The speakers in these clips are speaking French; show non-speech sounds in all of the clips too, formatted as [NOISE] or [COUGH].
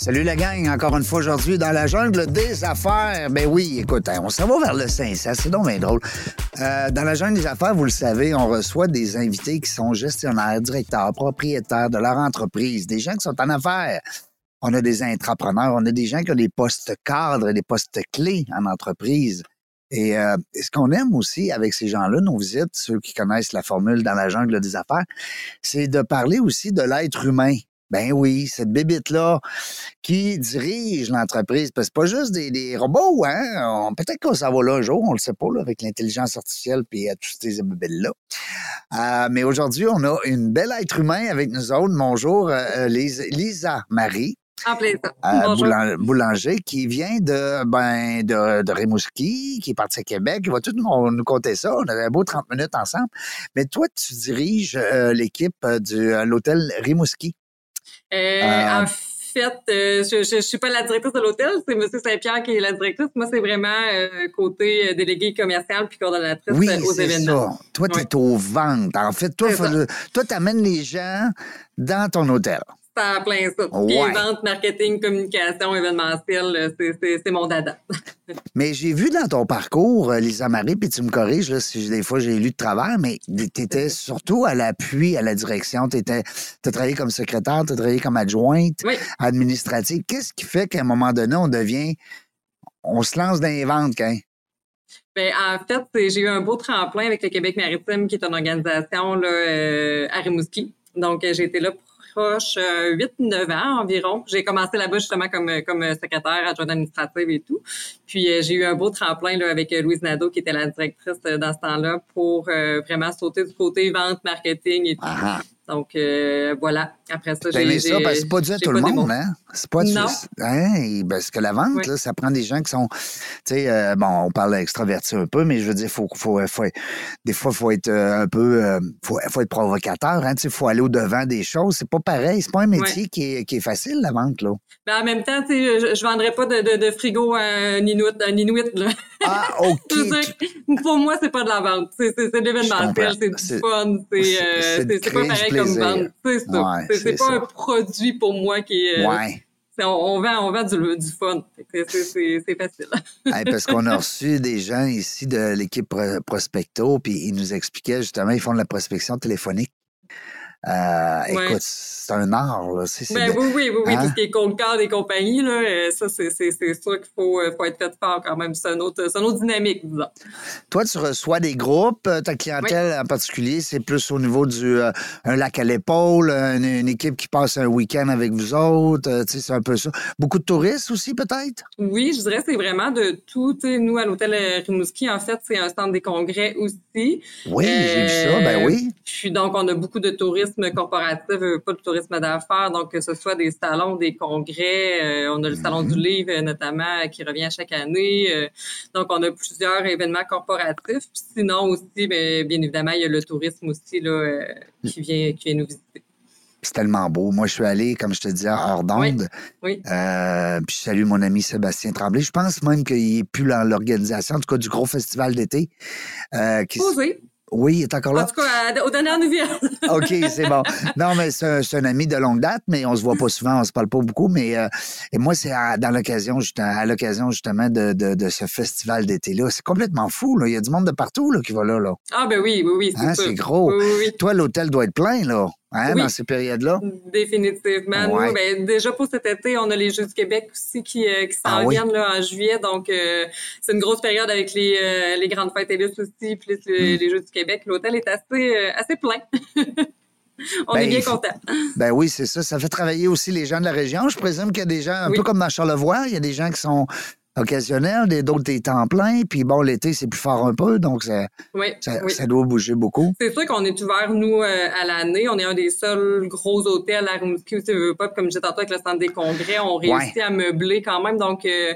Salut la gang, encore une fois aujourd'hui dans la jungle des affaires. Ben oui, écoute, hein, on s'en va vers le Saint, c'est donc drôle. Euh, dans la jungle des affaires, vous le savez, on reçoit des invités qui sont gestionnaires, directeurs, propriétaires de leur entreprise, des gens qui sont en affaires. On a des entrepreneurs, on a des gens qui ont des postes cadres, des postes clés en entreprise. Et, euh, et ce qu'on aime aussi avec ces gens-là, nos visites, ceux qui connaissent la formule dans la jungle des affaires, c'est de parler aussi de l'être humain. Ben oui, cette bébite-là qui dirige l'entreprise. Parce que c'est pas juste des, des robots, hein? Peut-être qu'on s'en va là un jour, on le sait pas, là, avec l'intelligence artificielle puis à tous ces bébites-là. Euh, mais aujourd'hui, on a une belle être humain avec nous autres. Bonjour, euh, Lisa, Lisa Marie. En euh, boulanger qui vient de ben de, de Rimouski, qui est parti à Québec. Il va tout nous, nous compter ça. On a un beau 30 minutes ensemble. Mais toi, tu diriges euh, l'équipe euh, euh, l'hôtel Rimouski. Euh, Euh, En fait, euh, je, je suis pas la directrice de l'hôtel, c'est M. Saint-Pierre qui est la directrice. Moi, c'est vraiment euh, côté euh, délégué commercial puis coordonnatrice Oui, euh, aux c'est événements. ça. Toi, tu es Ouais. aux ventes. En fait, toi, toi, t'amènes les gens dans ton hôtel. En plein ça. Ouais. vente, marketing, communication, événementiel, euh, c'est- mon dada. [LAUGHS] Mais j'ai vu dans ton parcours, euh, Lisa Marie, puis tu me corriges là, si des fois j'ai lu de travers, mais tu étais [LAUGHS] surtout à l'appui, à la direction. Tu as travaillé comme secrétaire, tu as travaillé comme adjointe Oui. administrative. Qu'est-ce qui fait qu'à un moment donné, on devient. On se lance dans les ventes, quand? Ben, en fait, j'ai eu un beau tremplin avec le Québec maritime, qui est une organisation là, euh, à Rimouski. Donc, j'ai été là proche euh, 8-9 ans environ. J'ai commencé là-bas justement comme, euh, comme secrétaire adjointe administrative et tout. Puis, euh, j'ai eu un beau tremplin là, avec euh, Louise Nadeau, qui était la directrice euh, dans ce temps-là, pour euh, vraiment sauter du côté vente, marketing et tout. Ah, Donc, euh, voilà. Après ça, aimé j'ai... ça parce que c'est pas dû à tout le monde, hein? C'est pas Non. Hein? Parce que la vente, Oui. là, ça prend des gens qui sont. Tu sais, euh, bon, on parle extraverti un peu, mais je veux dire, faut, faut, faut, des fois, il faut être euh, un peu. euh, faut, faut être provocateur, hein? Il faut aller au-devant des choses. C'est pas pareil. C'est pas un métier qui, est, qui est facile, la vente, là. Mais en même temps, tu sais, je, je vendrais pas de, de, de frigo à un Inuit, un Inuit là. Ah, [LAUGHS] OK. Dire, pour moi, c'est pas de la vente. C'est, de l'événementiel, c'est du fun, c'est, c'est- euh, pas pareil comme plaisir. vente. C'est ça. Ouais, c'est, pas ça. un produit pour moi qui est. euh, Ouais. on, on vend, on vend du, du fun. C'est, facile. [LAUGHS] Hey, parce qu'on a reçu des gens ici de l'équipe Pro- Prospecto, puis ils nous expliquaient justement, ils font de la prospection téléphonique. Euh, Ouais. Écoute, c'est un art, là. Ben de- oui, oui, oui, oui. Hein? Tout ce qui est cold card et compagnie, là, euh, ça, c'est, sûr qu'il faut, euh, faut être fait fort quand même. C'est un autre, c'est une autre dynamique, disons. Toi, tu reçois des groupes. Ta clientèle en particulier, c'est plus au niveau du euh, un lac à l'épaule, une, une équipe qui passe un week-end avec vous autres. euh, c'est un peu ça. Beaucoup de touristes aussi, peut-être? Oui, je dirais que c'est vraiment de tout. Nous, à l'hôtel Rimouski, en fait, c'est un centre des congrès aussi. Oui, j'ai vu ça. Ben oui. Puis donc, on a beaucoup de tourisme corporatif, euh, pas de tourisme d'affaires, donc que ce soit des salons, des congrès, euh, on a le salon Mhm. du livre euh, notamment qui revient chaque année. euh, donc, on a plusieurs événements corporatifs. Puis sinon aussi, ben, bien évidemment, il y a le tourisme aussi là, euh, qui vient qui vient nous visiter. C'est tellement beau. Moi, je suis allé, comme je te disais, hors d'onde. Oui. Euh, puis je salue mon ami Sébastien Tremblay. Je pense même qu'il est plus dans l'organisation, en tout cas, du gros festival d'été. Euh, qui s- Posé. Oui, il est encore En là. tout cas, aux dernières nouvelles. [LAUGHS] OK, c'est bon. Non, mais c'est un, ami de longue date, mais on se voit pas souvent, on se parle pas beaucoup. Mais euh, et moi, c'est à, dans l'occasion, à l'occasion justement de, de, de ce festival d'été-là. C'est complètement fou, là. Il y a du monde de partout là, qui va là. là. ah ben oui, oui, oui, c'est Hein, gros. Oui, oui, oui. Toi, l'hôtel doit être plein, là, hein, Oui. dans ces périodes-là. Définitivement. Ouais. Nous, ben, déjà pour cet été, on a les Jeux du Québec aussi qui, euh, qui s'en Ah oui? viennent là, en juillet. Donc, euh, c'est une grosse période avec les, euh, les grandes fêtes élites aussi, plus les, Hmm. les Jeux du Québec. L'hôtel est assez, assez plein. [LAUGHS] on Ben, est bien content. Ben oui, c'est ça. Ça fait travailler aussi les gens de la région. Je présume qu'il y a des gens, un Oui. peu comme dans Charlevoix, il y a des gens qui sont occasionnels, des- d'autres des temps pleins. Puis bon, l'été, c'est plus fort un peu, donc ça, Oui, ça, oui. ça doit bouger beaucoup. C'est sûr qu'on est ouvert, nous, euh, à l'année. On est un des seuls gros hôtels à Rimouski où tu veux pas, comme je disais tantôt avec le centre des congrès, on réussit à meubler quand même. Donc, euh,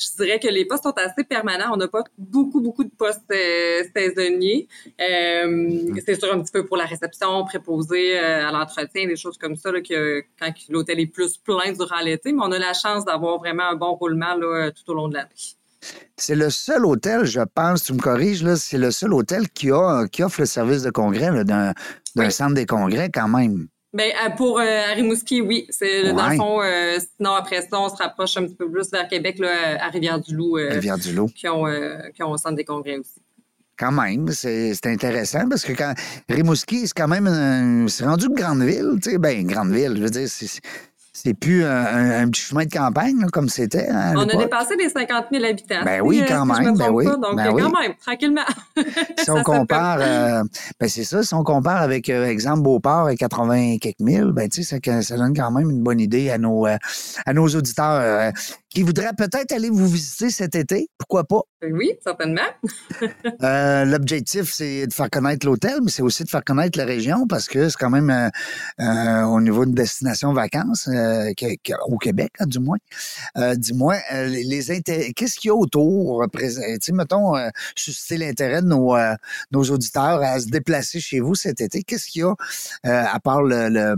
je dirais que les postes sont assez permanents. On n'a pas beaucoup, beaucoup de postes euh, saisonniers. Euh, c'est sûr un petit peu pour la réception, préposé euh, à l'entretien, des choses comme ça, là, que quand l'hôtel est plus plein durant l'été. Mais on a la chance d'avoir vraiment un bon roulement là, tout au long de l'année. C'est le seul hôtel, je pense, tu me corriges, là, c'est le seul hôtel qui, a, qui offre le service de congrès là, d'un d'un Oui. centre des congrès quand même. Ben euh, pour euh, Rimouski, oui. C'est dans Ouais. le fond. euh, sinon après ça, on se rapproche un petit peu plus vers Québec, là, à Rivière-du-Loup, euh, Rivière-du-Loup. qui ont euh, qui ont un centre des congrès aussi. Quand même, c'est c'est intéressant parce que quand Rimouski, c'est quand même un- c'est rendu une grande ville, tu sais, ben grande ville, je veux dire, c'est c'est plus un, un- un petit chemin de campagne là, comme c'était hein, On a dépassé les 50 000 habitants. Ben oui, euh, quand si même, ben oui, pas. Donc ben euh, quand oui. même, tranquillement. Si [LAUGHS] on compare, euh, ben c'est ça, si on compare avec, euh, exemple, Beauport à 80 quelques mille, ben tu sais, ça, ça donne quand même une bonne idée à nos, euh, à nos auditeurs qui voudraient peut-être aller vous visiter cet été. Pourquoi pas? peut- Oui, certainement. [LAUGHS] Euh, L'objectif, c'est de faire connaître l'hôtel, mais c'est aussi de faire connaître la région parce que c'est quand même euh, euh, au niveau de destination vacances euh, au Québec, hein, du moins. Euh, Dis-moi, euh, les, qu'est-ce qu'il y a autour? euh, sais, mettons, euh, susciter l'intérêt de nos, euh, nos auditeurs à se déplacer chez vous cet été. Qu'est-ce qu'il y a euh, à part le, le,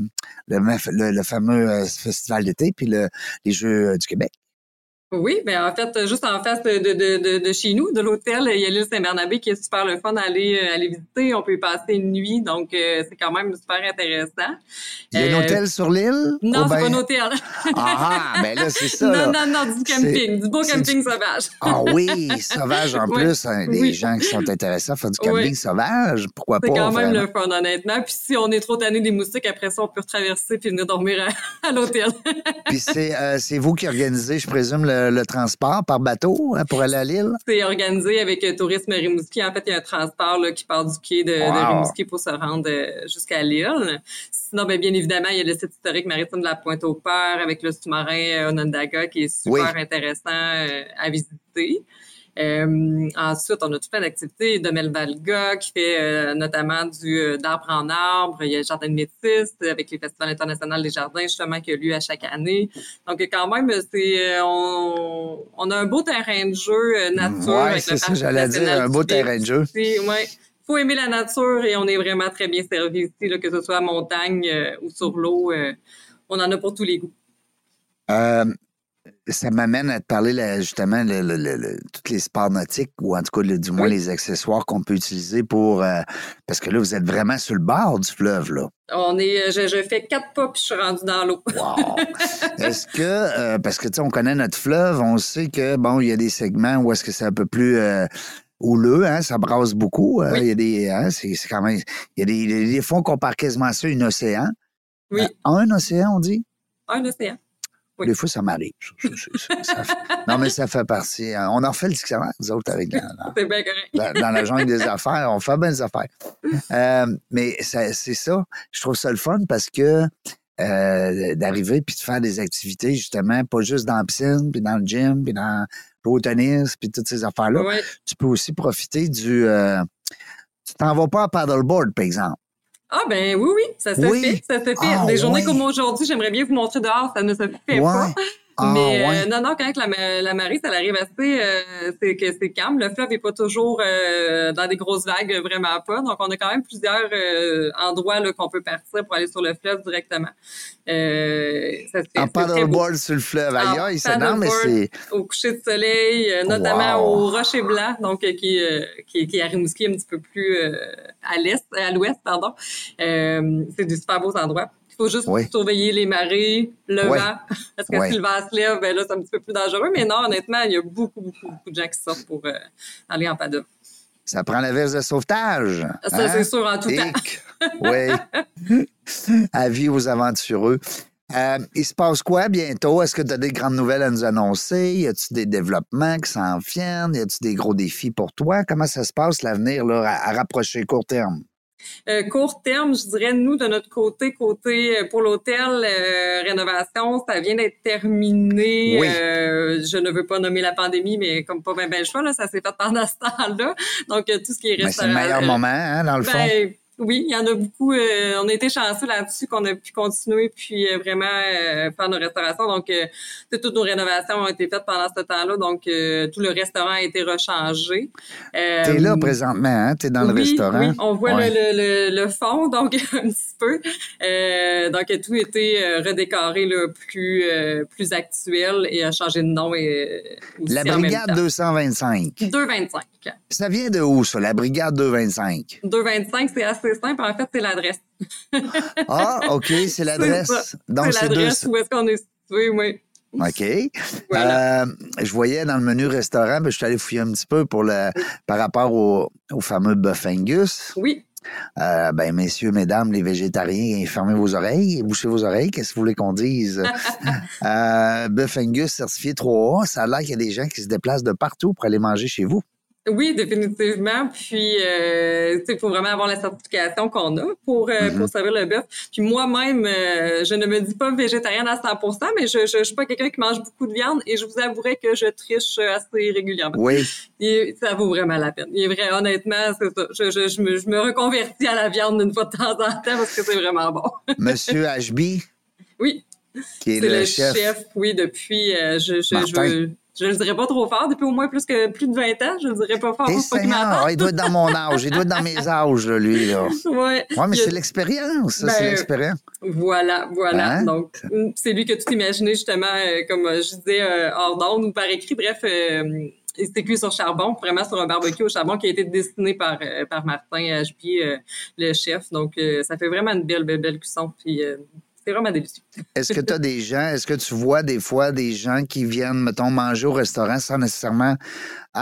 le, le- fameux euh, festival d'été puis le, les Jeux euh, du Québec? Oui, ben en fait, juste en face de, de, de, de- chez nous, de l'hôtel, il y a l'île Saint-Bernabé qui est super le fun d'aller euh, aller visiter. On peut y passer une nuit, donc euh, c'est quand même super intéressant. Il y a un Euh, hôtel sur l'île? Non, c'est ben- pas un hôtel. Ah, ben là, c'est ça. [LAUGHS] là. non, non, non, du camping, du beau camping sauvage. Ah oui, sauvage en [LAUGHS] Oui, plus. hein, des oui. gens qui sont intéressés à faire du camping Oui. sauvage, pourquoi pas? C'est quand même vraiment? le fun, honnêtement. Puis si on est trop tanné des moustiques, après ça, on peut retraverser puis venir dormir à, [LAUGHS] à l'hôtel. Puis c'est euh, c'est vous qui organisez, je présume, le, le transport par bateau hein, pour aller à l'île? C'est organisé avec euh, Tourisme Rimouski. En fait, il y a un transport là, qui part du quai de. Rimouski pour se rendre euh, jusqu'à l'île. Sinon, ben, bien évidemment, il y a le site historique maritime de la Pointe-au-Père avec le sous-marin euh, Onondaga qui est super Oui. intéressant euh, à visiter. Euh, ensuite, on a tout plein d'activités. De Melvalga qui fait euh, notamment du euh, d'arbre en arbre. Il y a le jardin de métis avec les festivals internationaux des jardins justement qui a lieu à chaque année. Donc quand même, c'est on, on a un beau terrain de jeu nature. Ouais, avec c'est le ça, j'allais dire, un beau terrain de jeu. Ouais. Faut aimer la nature et on est vraiment très bien servi ici, là, que ce soit à montagne euh, ou sur l'eau. euh, on en a pour tous les goûts. Euh, ça m'amène à te parler là, justement de tous les sports nautiques ou en tout cas du moins Oui. les accessoires qu'on peut utiliser pour euh, parce que là vous êtes vraiment sur le bord du fleuve là. On est, euh, je, je fais quatre pas puis je suis rendue dans l'eau. Wow. [LAUGHS] Est-ce que, euh, parce que, tu sais, on connaît notre fleuve, on sait que, bon, il y a des segments où est-ce que c'est un peu plus euh, houleux, hein, ça brasse beaucoup. Oui. Il y a des, hein, c'est quand même, il y a des, des, des fois, on compare quasiment ça à un océan. Oui, un océan, on dit? un océan. Oui. Des fois, ça m'arrive. [LAUGHS] non, mais ça fait partie. hein. On en fait le dictionnaire, nous autres, avec la- la- C'est bien correct. dans, dans la jungle des affaires, on fait bien des affaires. [LAUGHS] Euh, mais c'est ça, je trouve ça le fun parce que euh, d'arriver puis de faire des activités, justement, pas juste dans la piscine, puis dans le gym, puis dans le tennis, puis toutes ces affaires-là. Ouais. Tu peux aussi profiter du... euh, tu t'en vas pas à paddleboard, par exemple. Ah ben oui, oui, ça se Oui. fait, ça se fait. Ah, Des journées comme aujourd'hui, j'aimerais bien vous montrer dehors, ça ne se fait pas. Ah, Mais euh, non, non, quand la, la marée, ça arrive assez, euh, c'est que c'est calme. Le fleuve est pas toujours euh, dans des grosses vagues, vraiment pas. Donc, on a quand même plusieurs euh, endroits là, qu'on peut partir pour aller sur le fleuve directement. Euh, ça En paddleboard sur le fleuve. Aïe, c'est non, mais c'est... Au coucher de soleil, euh, notamment Wow. au Rocher Blanc, donc euh, qui, euh, qui, qui est à Rimouski, un petit peu plus euh, à l'est, à l'ouest, pardon. Euh, c'est des super beaux endroits. Il faut juste Oui. surveiller les marées, le Oui. vent, [LAUGHS] parce que Oui. si le vent se lève, ben là, c'est un petit peu plus dangereux. Mais non, honnêtement, il y a beaucoup, beaucoup, beaucoup de gens qui sortent pour euh, aller en paddle. Ça prend la veste de sauvetage. Ça, hein? c'est sûr, en tout temps. [LAUGHS] Hic. Oui. [LAUGHS] Avis aux aventureux. Euh, il se passe quoi bientôt? Est-ce que tu as des grandes nouvelles à nous annoncer? Y a-tu des développements qui s'en viennent? Y a-tu des gros défis pour toi? Comment ça se passe l'avenir à rapprocher court terme? Euh, court terme, je dirais, nous, de notre côté, côté euh, pour l'hôtel, euh, rénovation, ça vient d'être terminé. Oui. je ne veux pas nommer la pandémie, mais comme pas bien ben le choix, là, ça s'est fait pendant ce temps-là. Donc, tout ce qui est Ben, c'est le meilleur moment, hein, dans le fond. Oui, il y en a beaucoup. Euh, on a été chanceux là-dessus qu'on a pu continuer puis euh, vraiment euh, faire nos restaurations. Donc, toutes nos rénovations ont été faites pendant ce temps-là. Donc, tout le restaurant a été rechangé. T'es là présentement, hein? T'es dans le restaurant? Oui, on voit le, le, le, fond, [LAUGHS] donc un petit peu. donc, tout a été redécoré là, plus plus actuel et a changé de nom. Et, aussi la Brigade 225. 225. Ça vient de où, ça, la Brigade 225? 225, c'est assez simple. En fait, c'est l'adresse. [LAUGHS] ah, OK, c'est l'adresse. Donc, c'est l'adresse où est-ce qu'on est situé, oui. OK. Voilà. Euh, je voyais dans le menu restaurant, ben, je suis allé fouiller un petit peu pour le, par rapport au, au fameux Buff Angus. Oui. Euh, ben, messieurs, mesdames, les végétariens, fermez vos oreilles, bouchez vos oreilles. Qu'est-ce que vous voulez qu'on dise? [LAUGHS] euh, Buff Angus certifié 3A, ça a l'air qu'il y a des gens qui se déplacent de partout pour aller manger chez vous. Oui, définitivement. Puis, euh, il faut vraiment avoir la certification qu'on a pour, euh, mm-hmm. pour servir le bœuf. Puis moi-même, euh, je ne me dis pas végétarienne à 100 mais je, je, suis pas quelqu'un qui mange beaucoup de viande et je vous avouerai que je triche assez régulièrement. Oui. Et ça vaut vraiment la peine. Il est vrai, honnêtement, c'est ça. Je, je, je, me, je me reconvertis à la viande une fois de temps en temps parce que c'est vraiment bon. [LAUGHS] Monsieur HB? Oui. Qui est, le, chef. Oui, depuis, je, je, je je le dirais pas trop fort, depuis au moins plus que plus de 20 ans, je le dirais pas fort. Pas il doit être dans mon âge, il doit être dans mes [LAUGHS] âges, lui. Là. Ouais. Ouais, mais c'est l'expérience, ça, c'est ben, l'expérience. Voilà, voilà. Hein? Donc, c'est lui que tout imaginé, justement, euh, comme je disais, euh, hors d'onde ou par écrit. Bref, euh, c'était cuit sur charbon, vraiment sur un barbecue au charbon qui a été dessiné par, euh, par Martin HB, le chef. Donc, ça fait vraiment une belle, belle, belle cuisson. Puis, c'est vraiment délicieux. Est-ce que tu as des gens, est-ce que tu vois des fois des gens qui viennent, mettons, manger au restaurant sans nécessairement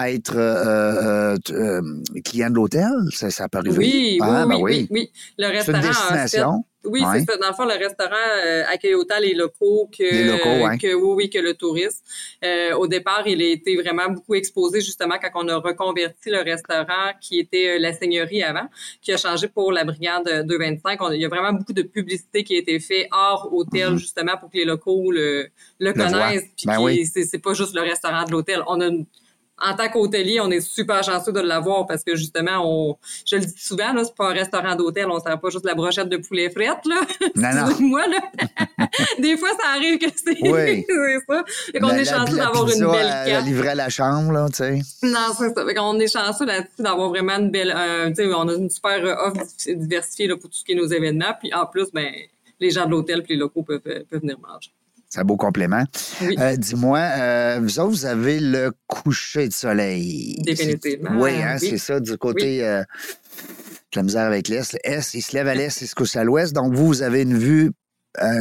être euh, euh, euh client de l'hôtel? Ça, ça peut arriver? Oui, ah, oui, ben oui, oui, oui, Le restaurant. C'est une destination? Oui, c'est ça. Dans le fond, le restaurant euh, accueille autant les locaux que, les locaux, que oui, oui, que le tourisme. Euh, au départ, il a été vraiment beaucoup exposé justement quand on a reconverti le restaurant qui était euh, la seigneurie avant, qui a changé pour la brigade 225. il y a vraiment beaucoup de publicité qui a été fait hors hôtel mm-hmm. justement pour que les locaux le, le, connaissent. Puis ben oui. c'est pas juste le restaurant de l'hôtel. On a une, en tant qu'hôtelier, on est super chanceux de l'avoir parce que justement, on, je le dis souvent, là, c'est pas un restaurant d'hôtel, on sert pas juste la brochette de poulet frette, là. Non, non. [LAUGHS] Moi, là. [LAUGHS] Des fois, ça arrive que c'est, [LAUGHS] c'est ça. Fait qu'on est chanceux d'avoir une belle carte. La livrer à la chambre, là, tu sais. Non, c'est ça. Fait qu'on est chanceux là-dessus d'avoir vraiment une belle, euh, tu sais, on a une super offre diversifiée, là, pour tout ce qui est nos événements. Puis en plus, ben, les gens de l'hôtel puis les locaux peuvent, peuvent venir manger. C'est un beau complément. Oui. Euh, dis-moi, euh, vous autres, vous avez le coucher de soleil. Définitivement. Oui, hein, c'est ça, du côté euh, de la misère avec l'Est. L'Est, il se lève à l'Est, il se couche à l'Ouest. Donc, vous, vous avez une vue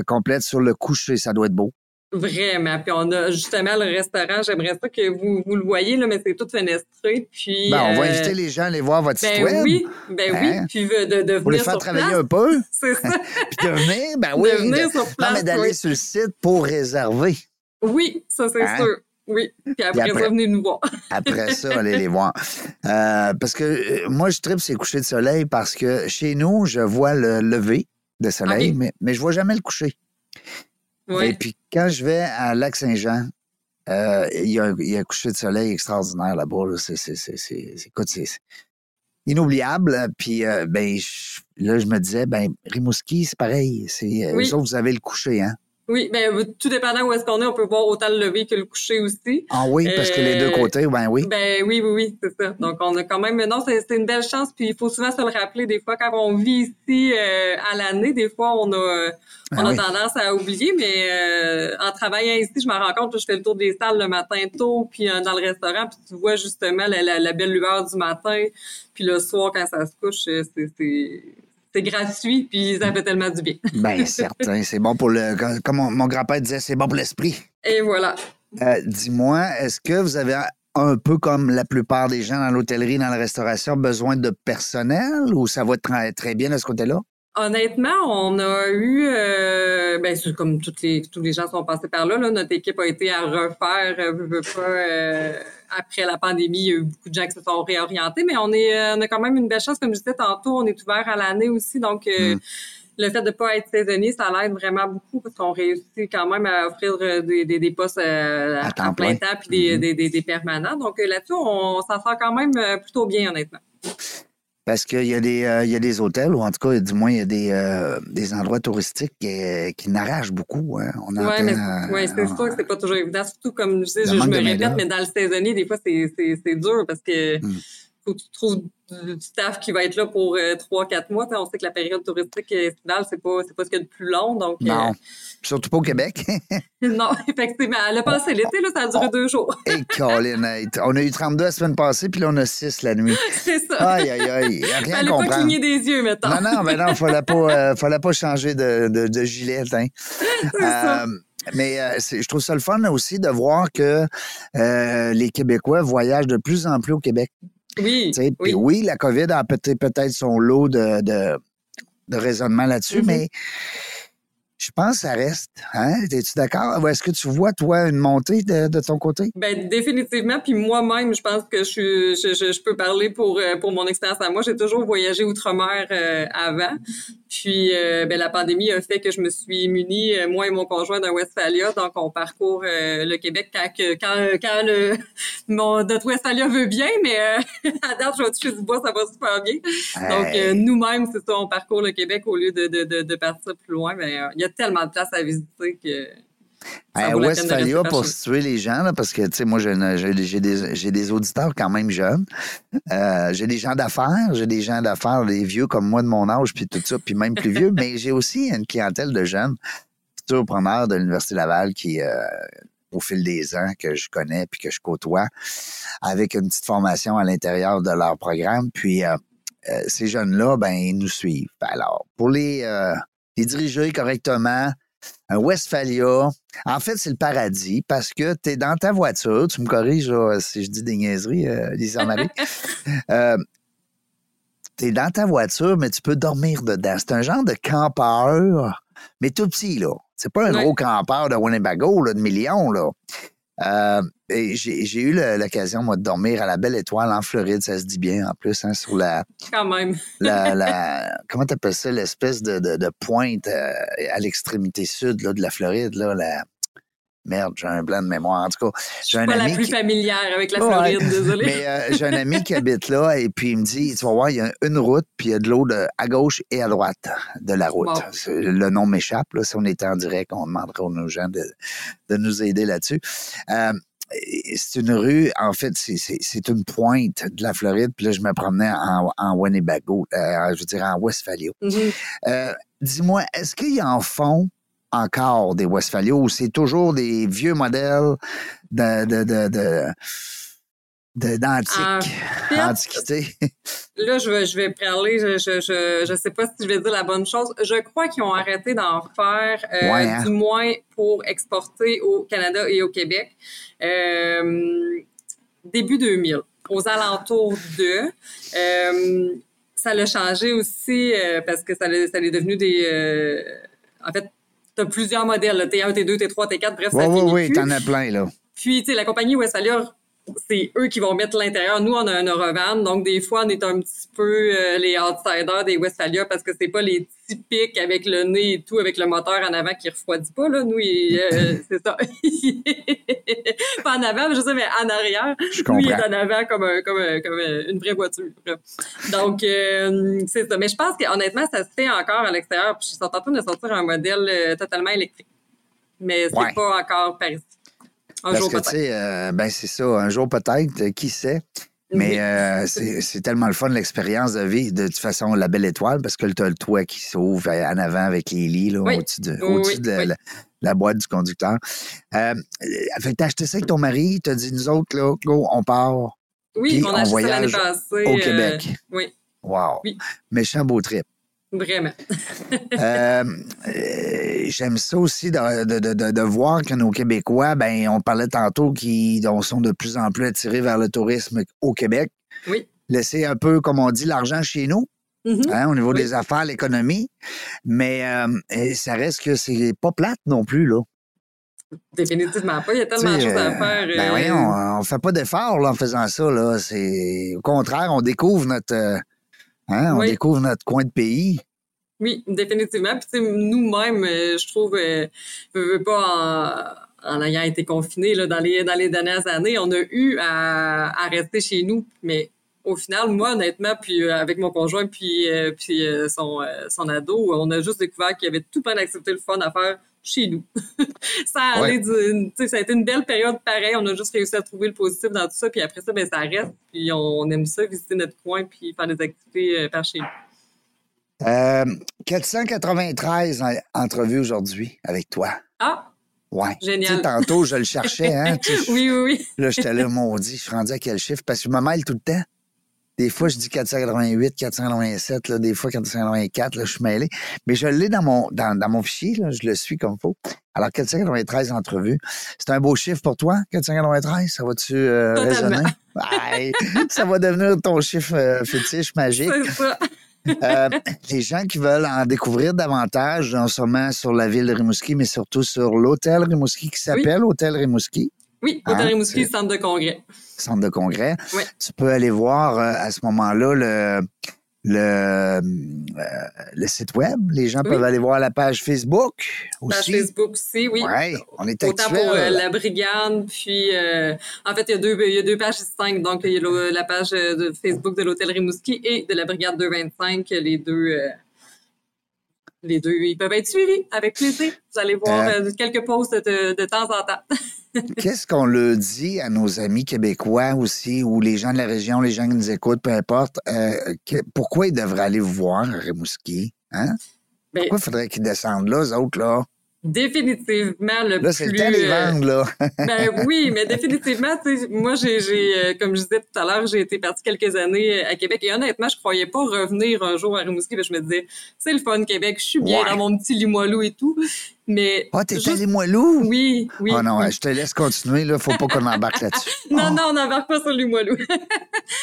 complète sur le coucher. Ça doit être beau. Vraiment. Puis on a justement le restaurant, j'aimerais ça que vous, vous le voyez, là, mais c'est tout fenestré. Puis, ben, on va inviter les gens à aller voir votre ben site web. Oui, ben oui. Hein? Puis de, de venir Pour les faire sur travailler place. un peu. [LAUGHS] C'est ça. [LAUGHS] Puis de venir, ben oui. De venir de- sur place. non, mais d'aller oui. sur le site pour réserver. Oui, ça c'est Hein? sûr. Oui. Puis après, après- ça, venez nous voir. [LAUGHS] Après ça, allez les voir. Euh, parce que euh, moi, je tripe ces couchers de soleil parce que chez nous, je vois le lever de soleil, mais, mais je vois jamais le coucher. Et puis, quand je vais à Lac-Saint-Jean, euh, il y, a y a un coucher de soleil extraordinaire là-bas. là. C'est, c'est, c'est, c'est, c'est- écoute, c'est c'est inoubliable. Puis, euh, ben, je- là, je me disais, ben, Rimouski, c'est pareil. C'est, euh, Oui. vous avez le coucher, hein? Oui, ben tout dépendant où est-ce qu'on est, on peut voir autant le lever que le coucher aussi. Ah oui, parce que les deux Euh, côtés, ben oui. Ben oui, oui, oui, c'est ça. Donc on a quand même, non, c'est c'est une belle chance. Puis il faut souvent se le rappeler des fois quand on vit ici euh, à l'année, des fois on a, euh, on Ah a oui. tendance à oublier. Mais euh, en travaillant ici, je me rends compte que je fais le tour des salles le matin tôt, puis euh, dans le restaurant, puis tu vois justement la, la, la belle lueur du matin, puis le soir quand ça se couche, euh, c'est c'est gratuit, puis ça fait tellement du bien. Ben, [LAUGHS] certain. C'est bon pour le. Comme mon, mon grand-père disait, c'est bon pour l'esprit. Et voilà. Euh, Dis-moi, est-ce que vous avez un peu comme la plupart des gens dans l'hôtellerie, dans la restauration, besoin de personnel ou ça va très, très bien de ce côté-là? Honnêtement, on a eu, euh, ben, comme toutes les, tous les gens sont passés par là, là notre équipe a été à refaire, euh, euh, après la pandémie, il y a eu beaucoup de gens qui se sont réorientés, mais on est, on a quand même une belle chance, comme je disais tantôt, on est ouvert à l'année aussi, donc mm. le fait de pas être saisonnier, ça l'aide vraiment beaucoup parce qu'on réussit quand même à offrir des, des, des postes à, plein temps puis des, mm-hmm. des, des, permanents. Donc là-dessus, on s'en sort quand même plutôt bien, honnêtement. Parce qu'il y, a des, euh, il y a des hôtels, ou en tout cas, du moins, il y a des, euh, des endroits touristiques qui, qui n'arrachent beaucoup. Hein. Oui, mais ouais, c'est sûr que c'est pas toujours évident. Surtout, comme je sais, je, me répète, mais dans le saisonnier, des fois, c'est dur parce que hmm. Faut que tu trouves du staff qui va être là pour euh, trois, quatre mois. on sait que la période touristique estivale, c'est pas, c'est pas ce qu'il y a de plus long. Donc, non. Surtout pas au Québec. [LAUGHS] non, effectivement. Le passé, l'été, là, ça a duré deux jours. Et Colin, on a eu 32 la semaine passée, puis là, on a 6 la nuit. [LAUGHS] c'est ça. Aïe, aïe, aïe. Rien fallait pas cligner des yeux, mettons. Non, non, mais non, fallait pas, euh, fallait pas changer de, de, de gilet. Hein. Euh, mais euh, je trouve ça le fun aussi de voir que euh, les Québécois voyagent de plus en plus au Québec. Oui. Oui. oui, la COVID a peut-être peut son lot de, de, de raisonnement là-dessus, mm-hmm. mais je pense que ça reste. Hein? Es-tu d'accord? Est-ce que tu vois, toi, une montée de, de ton côté? Ben définitivement. Puis moi-même, je pense que je, je, je, peux parler pour, euh, pour mon expérience à moi. J'ai toujours voyagé outre-mer euh, avant. Puis euh, ben, la pandémie a fait que je me suis munie, moi et mon conjoint, d'un Westphalia. Donc, on parcourt le Québec quand, quand, quand le, [LAUGHS] mon, notre Westphalia veut bien. Mais [LAUGHS] à date, je vais toucher du bois, ça va super bien. Donc, nous-mêmes, c'est ça, on parcourt le Québec au lieu de, de, de, de partir plus loin. Mais il y a tellement de place à visiter que. Westphalia, pour situer les gens, là, parce que, tu sais, moi, j'ai des, des, auditeurs quand même jeunes. Euh, j'ai des gens d'affaires, j'ai des gens d'affaires, des vieux comme moi de mon âge, puis tout ça, puis même plus vieux, mais j'ai aussi une clientèle de jeunes preneurs de l'Université Laval qui, euh, au fil des ans, que je connais puis que je côtoie, avec une petite formation à l'intérieur de leur programme. Puis, euh, ces jeunes-là, ben, ils nous suivent. Alors, pour les les diriger correctement. Un Westphalia, en fait, c'est le paradis parce que tu es dans ta voiture, tu me corriges si je dis des niaiseries, euh, Lisa Marie. [LAUGHS] euh, tu es dans ta voiture, mais tu peux dormir dedans. C'est un genre de campeur, mais tout petit, là. C'est pas un gros campeur de Winnebago, là, de millions, là. Euh, j'ai eu l'occasion, moi, de dormir à la Belle Étoile en Floride. Ça se dit bien, en plus, hein, sur la... Quand même. [LAUGHS] la, la, comment t'appelles ça? L'espèce de, de, de, pointe euh, à l'extrémité sud là, de la Floride, là, la... Merde, j'ai un blanc de mémoire. En tout cas, j'ai un pas la plus familière avec la Floride, désolé. Mais euh, j'ai un ami qui habite là et puis il me dit, tu vas voir, il y a une route puis il y a de l'eau à gauche et à droite de la route. Le nom m'échappe. Là, si on était en direct, on demanderait aux gens de, de nous aider là-dessus. Euh, c'est une rue, en fait, c'est une pointe de la Floride. Puis là, je me promenais en, en Winnebago, euh, je veux dire en Westphalia. Euh, Dis-moi, est-ce qu'ils en font encore des Westphalia ou c'est toujours des vieux modèles de, de, de, de d'antique, antiquité. [LAUGHS] Là, je vais, je vais parler, je, je, je, sais pas si je vais dire la bonne chose. Je crois qu'ils ont arrêté d'en faire, euh, hein? du moins pour exporter au Canada et au Québec, euh, début 2000, aux alentours de. Euh, ça l'a changé aussi euh, parce que ça, ça est devenu des... En fait, tu as plusieurs modèles, T1, T2, T3, T4, bref, ça Oui, oui, oui, t'en as plein, là. Puis, tu sais, la compagnie Westphalia c'est eux qui vont mettre l'intérieur. Nous, on a un Eurovan, donc des fois, on est un petit peu euh, les outsiders des Westphalia parce que c'est pas les typiques avec le nez et tout, avec le moteur en avant qui refroidit pas. Là. Nous, euh, [LAUGHS] c'est ça. [LAUGHS] pas en avant, je sais, mais en arrière. Je Nous, il est en avant comme, comme, comme une vraie voiture. Donc, euh, c'est ça. Mais je pense qu'honnêtement, ça se fait encore à l'extérieur. Puis, ils sont en train de sortir un modèle totalement électrique. Mais c'est pas encore par ici. Un Parce jour que, tu sais, euh, ben c'est ça, un jour peut-être, euh, qui sait? Mais euh, c'est tellement le fun, l'expérience de vie. De toute façon, la belle étoile, parce que tu as le toit qui s'ouvre en avant avec les lits au-dessus de, au de la, boîte du conducteur. Euh, fait t'as acheté ça avec ton mari, il t'a dit, nous autres, là, go, on part. Oui, on a acheté ça l'année passée. Au Québec. oui. Wow. Méchant beau trip. Vraiment. Euh, euh, j'aime ça aussi de, de, de, de, voir que nos Québécois, ben, on parlait tantôt qu'ils sont de plus en plus attirés vers le tourisme au Québec. Oui. Laisser un peu, comme on dit, l'argent chez nous. Mhm. hein, au niveau Oui. des affaires, l'économie. Mais euh, ça reste que c'est pas plate non plus, là. Définitivement pas. Il y a tellement de choses à faire. Ben voyons, on fait pas d'efforts là, en faisant ça. Là. C'est, au contraire, on découvre notre, hein, on Oui. découvre notre coin de pays. Oui, définitivement. Puis, nous-mêmes, euh, je trouve, euh, veux, pas en, en ayant été confinés là, dans, les, dans les dernières années, on a eu à, à rester chez nous. Mais au final, moi, honnêtement, puis euh, avec mon conjoint, puis, euh, puis euh, son, son ado, on a juste découvert qu'il y avait tout plein d'activités le fun à faire chez nous. [LAUGHS] ça, Ouais. sais, ça a été une belle période pareil. On a juste réussi à trouver le positif dans tout ça. Puis après ça, ben, ça reste. Puis on, on aime ça, visiter notre coin, puis faire des activités euh, par chez nous. Euh, 493 en- entrevues aujourd'hui avec toi? Ah, Ouais. Génial. Tu sais, tantôt, je le cherchais. Hein, tu [LAUGHS] sais, oui, oui, oui. Là, j'étais là, maudit, je suis rendu à quel chiffre? Parce que je me mêle tout le temps. Des fois, je dis 488, 487, là, des fois 484, là, je suis mêlé. Mais je l'ai dans mon, dans, dans mon fichier, là, je le suis comme il faut. Alors, 493 entrevues. C'est un beau chiffre pour toi, 493? Ça va-tu euh, résonner? Ça va devenir ton chiffre euh, fétiche magique. Euh, les gens qui veulent en découvrir davantage, non seulement sur la ville de Rimouski, mais surtout sur l'hôtel Rimouski qui s'appelle Hôtel Rimouski, Oui, Hein, Hôtel Rimouski, c'est- centre de congrès. centre de congrès. Ouais. Tu peux aller voir euh, à ce moment-là le, le, euh, le site web. Les gens Oui. peuvent aller voir la page Facebook Page aussi. Facebook aussi, oui. Ouais, on est Autant actuel. pour euh, la brigade, puis euh, en fait, il y, a deux, il y a deux pages distinctes. Donc, il y a la page de Facebook de l'Hôtel Rimouski et de la brigade 225. Les deux, euh, les deux, ils peuvent être suivis avec plaisir. Vous allez voir quelques posts de, de temps en temps. [LAUGHS] [LAUGHS] Qu'est-ce qu'on le dit à nos amis québécois aussi, ou les gens de la région, les gens qui nous écoutent, peu importe, euh, que- pourquoi ils devraient aller vous voir à Rimouski? Hein? Ben, Pourquoi il faudrait qu'ils descendent là, eux autres, là? définitivement le Là, c'est plus... le temps les euh, vendre, là. [LAUGHS] Ben oui, mais définitivement, tu sais, moi, j'ai, euh, comme je disais tout à l'heure, j'ai été partie quelques années euh, à Québec et honnêtement, je croyais pas revenir un jour à Rimouski, que je me disais, c'est le fun Québec, je suis bien Ouais. dans mon petit Limoilou et tout, mais Ah, t'es juste- allé Moilou? Oui, oui. oh non, oui. je te laisse continuer, là. Faut pas qu'on embarque là-dessus. [LAUGHS] Non, Oh, non, on n'embarque pas sur le Limoilou.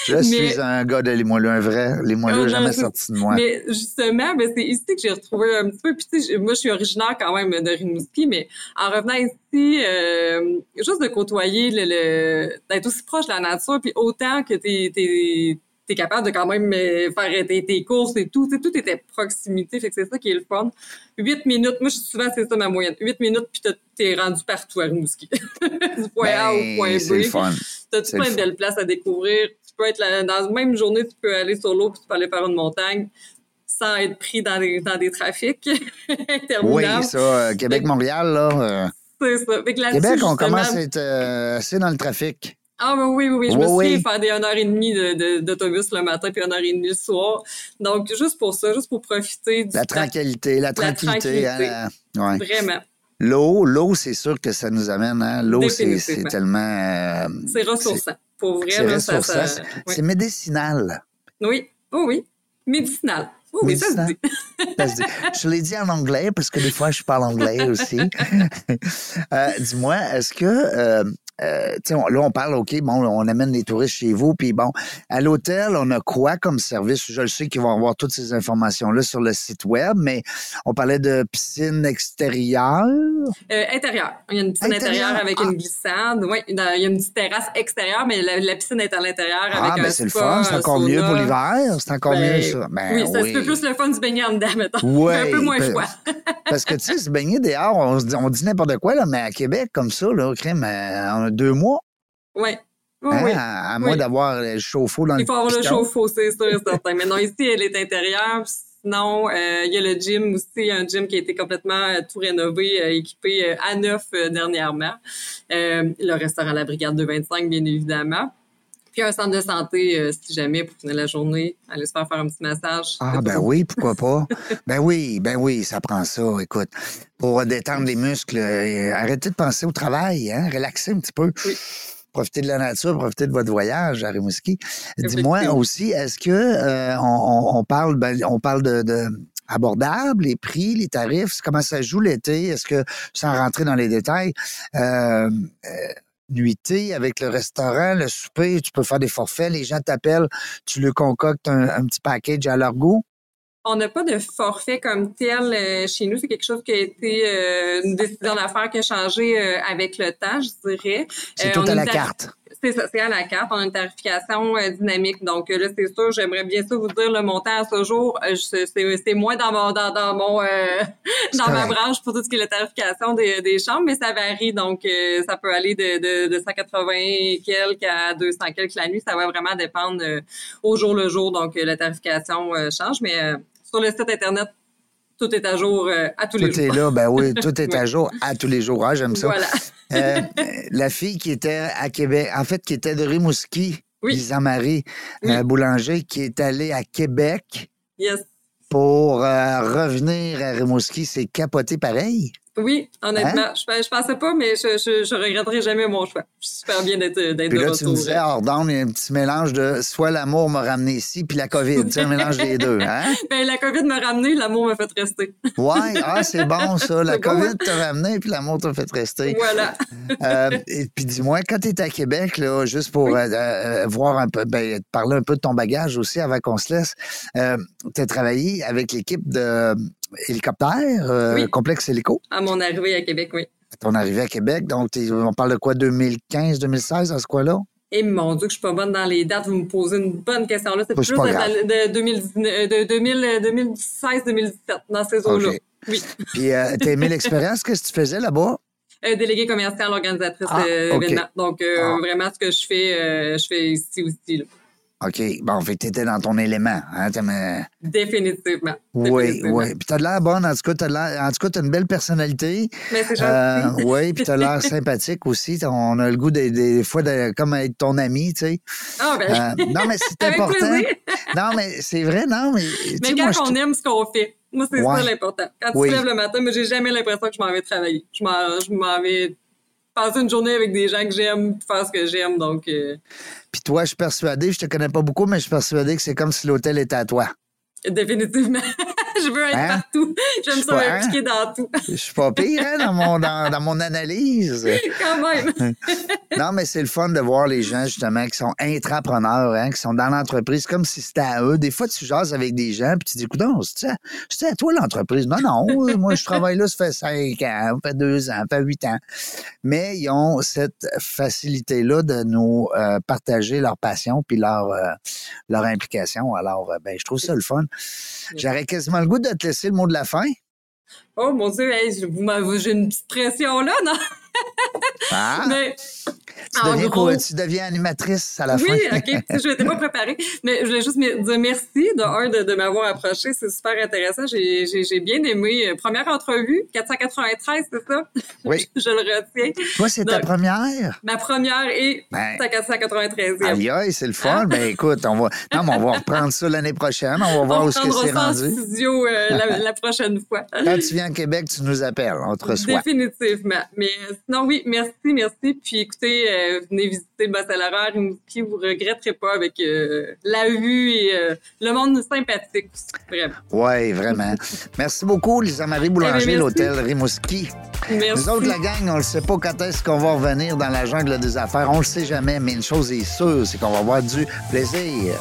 Je mais- suis un gars de Limoilou, un vrai. Limoilou Oh, n'a non, jamais sorti de moi. Mais justement, ben, c'est ici que j'ai retrouvé un petit peu. Puis, tu sais, moi, je suis originaire quand même de Rimouski, mais en revenant ici, euh, juste de côtoyer, le, le- d'être aussi proche de la nature, puis autant que t'es, t'es, capable de quand même euh, faire tes, tes courses et tout. Tout était proximité, fait que c'est ça qui est le fun. Huit minutes, moi, je suis souvent, c'est ça ma moyenne. Huit minutes, puis t'es rendu partout à Rimouski. [LAUGHS] du point A au Ben, point B. fun. T'as tout plein le de belles places à découvrir. Tu peux être là, dans la même journée, tu peux aller sur l'eau puis tu peux aller faire une montagne sans être pris dans des, dans des trafics [LAUGHS] Oui, ça, euh, Québec-Montréal, là. euh, C'est ça. Fait que là-dessus, Québec, on commence à être euh, assez dans le trafic. Ah oui, oui, oui. Je me Oui, souviens oui. faire des 1h30 de- de- d'autobus le matin puis 1h30 le soir. Donc, juste pour ça, juste pour profiter du La tranquillité, la tranquillité. tranquillité. hein, ouais. Vraiment. L'eau, l'eau, c'est sûr que ça nous amène. Hein? L'eau, c'est tellement. euh, C'est ressourçant. Pour vrai, c'est ça, ça- C'est oui. médicinal. oui. Oh oui. Médicinal. Oh oui, ça se Médicinal. dit. [LAUGHS] Ça se dit. Je l'ai dit en anglais parce que des fois, je parle anglais aussi. [LAUGHS] Euh, Dis-moi, est-ce que, euh, euh, on- là, on parle, OK, bon, on amène les touristes chez vous, puis bon, à l'hôtel, on a quoi comme service? Je le sais qu'ils vont avoir toutes ces informations-là sur le site web, mais on parlait de piscine extérieure. Euh, intérieur. Il y a une piscine Intérieur. intérieure avec Ah. une glissade. Oui, il y a une petite terrasse extérieure, mais la, la piscine est à l'intérieur Ah, avec ben c'est le fun, c'est encore mieux pour l'hiver, c'est encore Ben, mieux ça. Ben, oui, c'est un peu plus le fun du baigner en dedans, mettons. Ouais, [LAUGHS] un peu moins ben, froid. Parce que, tu sais, se baigner dehors, on, se dit, on dit n'importe quoi, là, mais à Québec, comme ça, là, crème, euh, on deux mois, Oui. Oui, hein, oui. à, à moins d'avoir le chauffe-eau dans Il le faut avoir le chauffe-eau, c'est sûr et certain. Mais non, ici, elle est intérieure. Sinon, euh, il y a le gym aussi, un gym qui a été complètement euh, tout rénové, euh, équipé à neuf dernièrement. Le restaurant La Brigade 225, bien évidemment. Puis un centre de santé, euh, si jamais, pour finir la journée, aller se faire faire un petit massage. Ah, ben [LAUGHS] oui, pourquoi pas? ben oui, ben oui, ça prend ça, écoute. Pour détendre les muscles, euh, arrêtez de penser au travail, hein, relaxez un petit peu. Oui. Profitez de la nature, profitez de votre voyage à Rimouski. Dis-moi aussi, est-ce que euh, on, parle, ben, on parle de, de abordable, les prix, les tarifs, comment ça joue l'été? Est-ce que, sans rentrer dans les détails, euh, nuitée avec le restaurant, le souper, tu peux faire des forfaits, les gens t'appellent, tu leur concoctes un, un petit package à leur goût? On n'a pas de forfait comme tel euh, chez nous. C'est quelque chose qui a été euh, une décision d'affaires qui a changé euh, avec le temps, je dirais. C'est Euh, tout à la carte. C'est ça, c'est à la carte. On a une tarification euh, dynamique. Donc euh, là, c'est sûr, j'aimerais bien ça vous dire le montant à ce jour. euh, c'est moins dans mon dans, dans mon euh, [LAUGHS] dans ma branche pour tout ce qui est la tarification des, des chambres, mais ça varie. Donc ça peut aller de, de, de 180 et quelques à 200 quelques la nuit. Ça va vraiment dépendre au jour le jour. Donc la tarification change, mais sur le site internet, tout est à jour euh, à tous les Tout est jours. là, ben oui, [LAUGHS] tout est à jour à tous les jours. Ah, j'aime ça. Voilà. Euh, la fille qui était à Québec, en fait, qui était de Rimouski, Oui. Lisa-Marie euh, Boulanger, qui est allée à Québec Yes. pour euh, revenir à Rimouski, c'est capoté pareil. Oui, honnêtement, Hein? je, je pensais pas, mais je, je, je regretterai jamais mon choix. Je suis super bien d'être d'être Puis de là, tu disais, d'onde, il y a un petit mélange de soit l'amour m'a ramené ici, puis la COVID. C'est un mélange des deux. Hein? [LAUGHS] Ben, la COVID m'a ramené, l'amour m'a fait rester. Ouais, ah, c'est bon, [LAUGHS] ça. La bon, COVID hein? t'a ramené, puis l'amour t'a fait rester. Voilà. Euh, et puis dis-moi, quand tu es à Québec, là, juste pour euh, euh, voir un peu, ben, parler un peu de ton bagage aussi avant qu'on se laisse, tu as travaillé avec l'équipe de hélicoptère, euh, Oui. Complexe Hélico, À mon arrivée à Québec, oui. à ton arrivée à Québec. Donc, on parle de quoi, 2015, 2016, à ce quoi-là? Et mon Dieu, que je suis pas bonne dans les dates. Vous me posez une bonne question là. C'est plus de, grave. de, 2019 euh, de 2000, 2016, 2017, dans ces eaux-là. Oui. Puis, euh, t'as aimé l'expérience? Qu'est-ce que tu faisais là-bas? Euh, déléguée commerciale, organisatrice Ah, OK. d'événements. Donc, euh, Ah. vraiment, ce que je fais, je fais ici aussi. là. OK. Bon, fait que t'étais dans ton élément. Hein? Définitivement. Oui, oui. Puis t'as de l'air bonne, en tout cas, t'as en tout cas, t'as une belle personnalité. Mais c'est Euh, oui, puis t'as l'air [LAUGHS] sympathique aussi. On a le goût des, des fois de comme être ton ami, tu sais. Ah, ben, Euh, non, mais c'est [LAUGHS] important. Non, mais c'est vrai, non, mais. Mais quand moi, on aime ce qu'on fait, moi, c'est Ouais. ça l'important. Quand tu Oui. te lèves le matin, moi, j'ai jamais l'impression que je m'en vais travailler. Je m'en, je m'en vais passer une journée avec des gens que j'aime, faire ce que j'aime. Donc, euh, Puis toi, je suis persuadé, je te connais pas beaucoup, mais je suis persuadé que c'est comme si l'hôtel était à toi. définitivement, [LAUGHS] je veux être Hein? partout. J'aime Je ça m'impliquer dans tout. Je suis pas pire, hein, dans mon, dans, dans mon analyse. Quand même. [LAUGHS] Non, mais c'est le fun de voir les gens, justement, qui sont intrapreneurs, hein, qui sont dans l'entreprise, comme si c'était à eux. Des fois, tu jases avec des gens, puis tu dis, écoute, c'est à, c'est à toi l'entreprise. Non, non, euh, moi, je travaille là, ça fait cinq ans, ça fait deux ans, ça fait huit ans. Mais ils ont cette facilité-là de nous euh, partager leur passion puis leur, euh, leur implication. Alors, ben, je trouve ça le fun. J'aurais quasiment le goût de te laisser le mot de la fin? Oh mon Dieu, hey, vous j'ai une petite pression là, non? Ah, Mais, tu, en deviens, gros- quoi? tu deviens animatrice à la oui, fin? OK. [LAUGHS] Je n'étais pas préparée. Mais je voulais juste dire merci, de un, de, de m'avoir approché. C'est super intéressant. J'ai, j'ai, j'ai bien aimé. Euh, Première entrevue, 493, c'est ça? Oui. [LAUGHS] je le retiens. Toi, c'est ta première? Ma première et Ben, ta 493e. Aïe, aïe, c'est le Hein? fun. Ben écoute, on va. Non, mais on va reprendre ça l'année prochaine. On va voir On où ce que c'est ça en rendu. studio euh, la, la prochaine fois. Quand tu viens à Québec, tu nous appelles. On te reçoit. Définitivement. Mais sinon, oui, merci, merci. Puis écoutez, euh, venez visiter le Bas-Saint-Laurent, Rimouski, vous regretterez pas avec euh, la vue et euh, le monde sympathique vraiment. Oui, vraiment. [LAUGHS] Merci beaucoup, Lisa-Marie Boulanger, Eh l'hôtel Rimouski. Merci. Nous autres, la gang, on ne sait pas quand est-ce qu'on va revenir dans la jungle des affaires. On le sait jamais, mais une chose est sûre, c'est qu'on va avoir du plaisir.